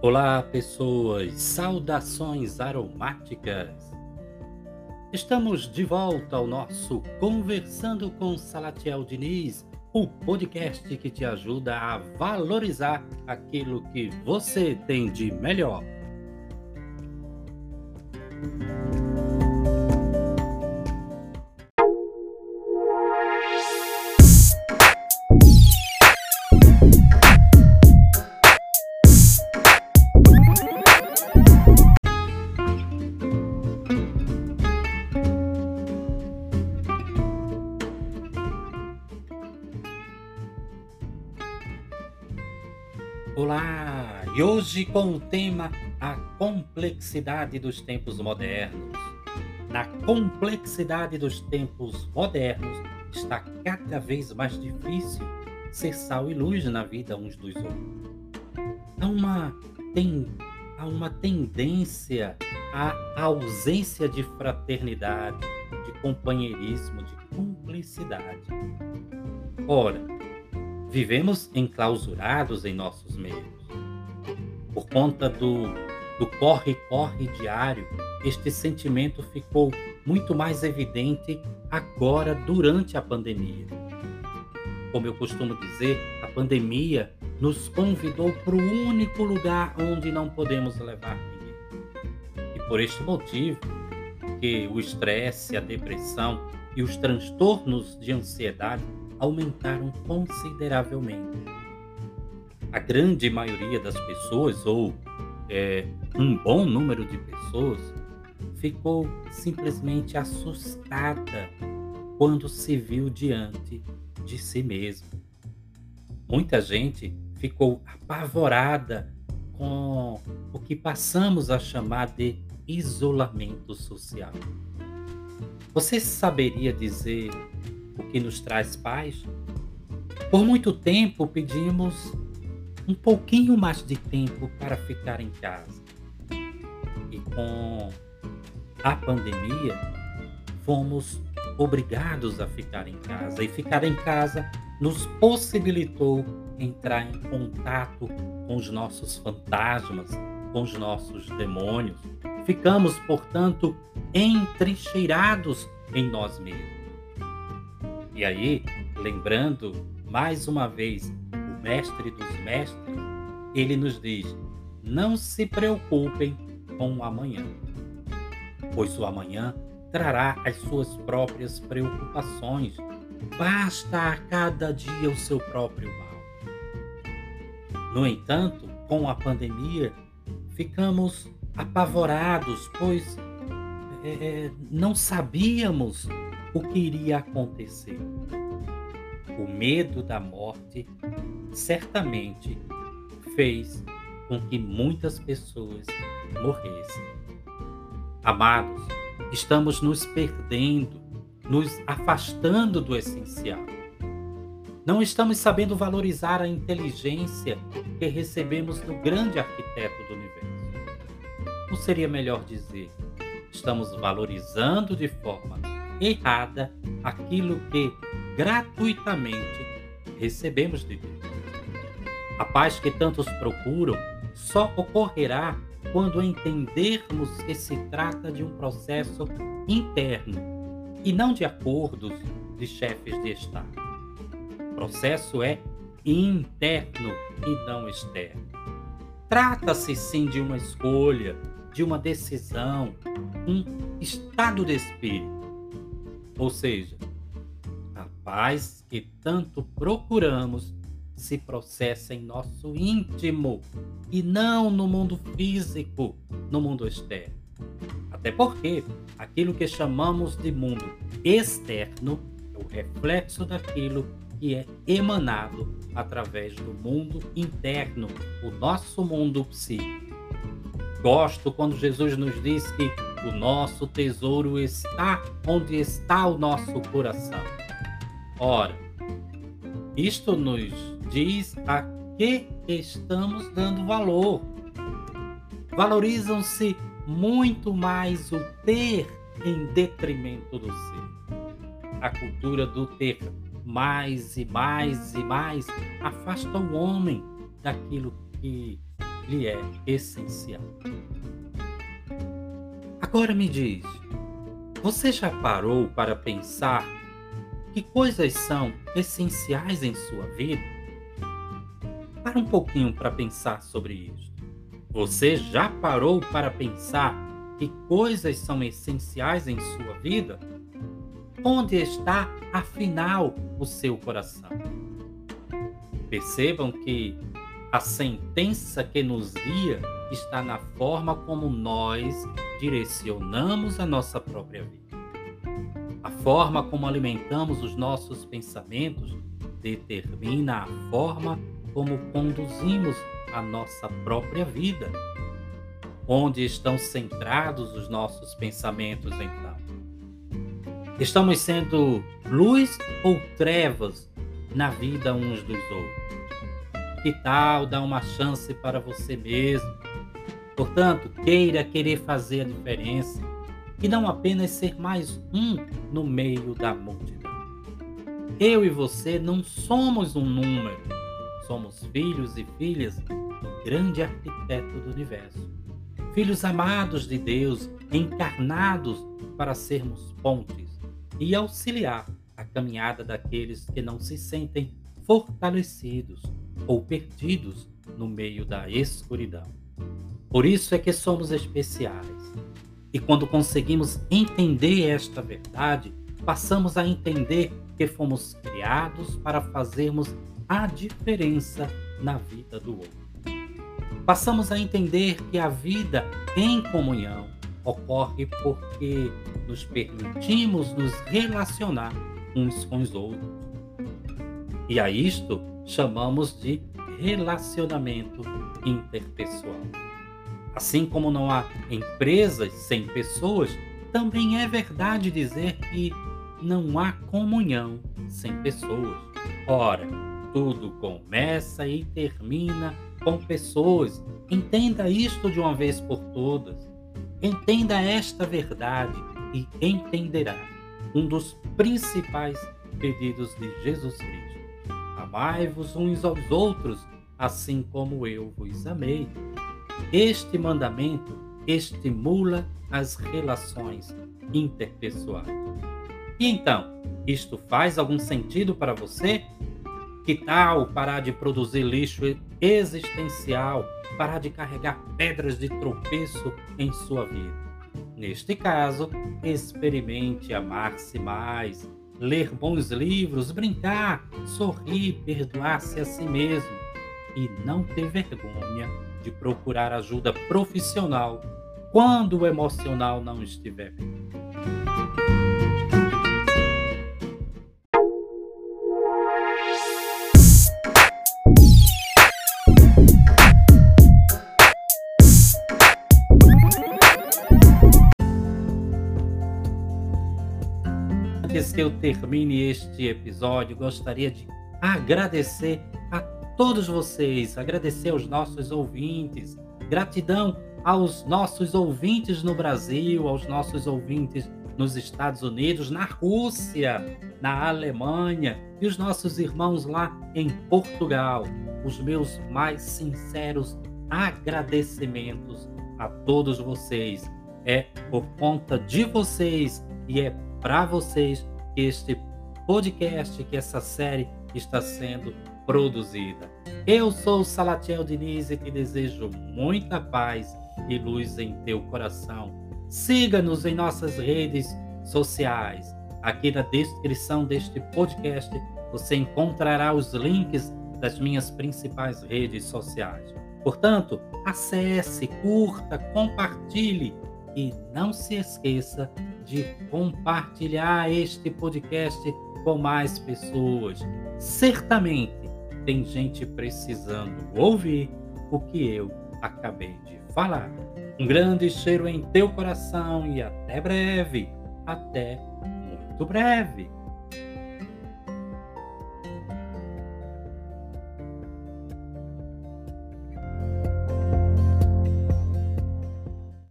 Olá, pessoas! Saudações aromáticas! Estamos de volta ao nosso Conversando com Salatiel Diniz, o podcast que te ajuda a valorizar aquilo que você tem de melhor. Hoje com o tema A complexidade dos tempos modernos. Na complexidade dos tempos modernos está cada vez mais difícil ser sal e luz na vida uns dos outros. Há uma, há uma tendência à ausência de fraternidade, de companheirismo, de cumplicidade. Ora, vivemos enclausurados em nossos meios. Por conta do corre-corre diário, este sentimento ficou muito mais evidente agora durante a pandemia. Como eu costumo dizer, a pandemia nos convidou para o único lugar onde não podemos levar ninguém. E por este motivo, que o estresse, a depressão e os transtornos de ansiedade aumentaram consideravelmente. A grande maioria das pessoas, ou é, um bom número de pessoas, ficou simplesmente assustada quando se viu diante de si mesmo. Muita gente ficou apavorada com o que passamos a chamar de isolamento social. Você saberia dizer o que nos traz paz. Por muito tempo pedimos um pouquinho mais de tempo para ficar em casa. E com a pandemia, fomos obrigados a ficar em casa. E ficar em casa nos possibilitou entrar em contato com os nossos fantasmas, com os nossos demônios. Ficamos, portanto, entrincheirados em nós mesmos. E aí, lembrando mais uma vez mestre dos mestres, ele nos diz: não se preocupem com o amanhã, pois o amanhã trará as suas próprias preocupações. Basta a cada dia o seu próprio mal. No entanto, com a pandemia, ficamos apavorados, pois é, não sabíamos o que iria acontecer. O medo da morte certamente fez com que muitas pessoas morressem. Amados, estamos nos perdendo, nos afastando do essencial. Não estamos sabendo valorizar a inteligência que recebemos do grande arquiteto do universo. Não seria melhor dizer, estamos valorizando de forma errada aquilo que gratuitamente recebemos de Deus. A paz que tantos procuram só ocorrerá quando entendermos que se trata de um processo interno e não de acordos de chefes de Estado. O processo é interno e não externo. Trata-se sim de uma escolha, de uma decisão, um estado de espírito ou seja, a paz que tanto procuramos se processa em nosso íntimo e não no mundo físico, no mundo externo. Até porque aquilo que chamamos de mundo externo é o reflexo daquilo que é emanado através do mundo interno, o nosso mundo psíquico. Gosto quando Jesus nos diz que o nosso tesouro está onde está o nosso coração. Ora, isto nos diz a que estamos dando valor. Valorizam-se muito mais o ter em detrimento do ser. A cultura do ter mais e mais e mais afasta o homem daquilo que lhe é essencial. Agora me diz, você já parou para pensar que coisas são essenciais em sua vida? Para um pouquinho para pensar sobre isso. Você já parou para pensar que coisas são essenciais em sua vida? Onde está, afinal, o seu coração? Percebam que a sentença que nos guia está na forma como nós direcionamos a nossa própria vida. A forma como alimentamos os nossos pensamentos determina a forma como conduzimos a nossa própria vida. Onde estão centrados os nossos pensamentos, então? Estamos sendo luz ou trevas na vida uns dos outros? Que tal dar uma chance para você mesmo? Portanto, queira querer fazer a diferença e não apenas ser mais um no meio da multidão. Eu e você não somos um número, somos filhos e filhas do grande arquiteto do universo. Filhos amados de Deus, encarnados para sermos pontes e auxiliar a caminhada daqueles que não se sentem fortalecidos ou perdidos no meio da escuridão. Por isso é que somos especiais. E quando conseguimos entender esta verdade, passamos a entender que fomos criados para fazermos a diferença na vida do outro. Passamos a entender que a vida em comunhão ocorre porque nos permitimos nos relacionar uns com os outros. E a isto chamamos de relacionamento interpessoal. Assim como não há empresas sem pessoas, também é verdade dizer que não há comunhão sem pessoas. Ora, tudo começa e termina com pessoas. Entenda isto de uma vez por todas. Entenda esta verdade e entenderá um dos principais pedidos de Jesus Cristo. Amai-vos uns aos outros, assim como eu vos amei. Este mandamento estimula as relações interpessoais. E então, isto faz algum sentido para você? Que tal parar de produzir lixo existencial, parar de carregar pedras de tropeço em sua vida? Neste caso, experimente amar-se mais, ler bons livros, brincar, sorrir, perdoar-se a si mesmo e não ter vergonha de procurar ajuda profissional quando o emocional não estiver bem. Que eu termine este episódio, gostaria de agradecer a todos vocês, agradecer aos nossos ouvintes, gratidão aos nossos ouvintes no Brasil, aos nossos ouvintes nos Estados Unidos, na Rússia, na Alemanha e os nossos irmãos lá em Portugal. Os meus mais sinceros agradecimentos a todos vocês. É por conta de vocês e é para vocês este podcast, que essa série está sendo produzida. Eu sou Salatiel Diniz e te desejo muita paz e luz em teu coração. Siga-nos em nossas redes sociais. Aqui na descrição deste podcast você encontrará os links das minhas principais redes sociais. Portanto, acesse, curta, compartilhe e não se esqueça de compartilhar este podcast com mais pessoas. Certamente tem gente precisando ouvir o que eu acabei de falar. Um grande cheiro em teu coração e até breve. Até muito breve.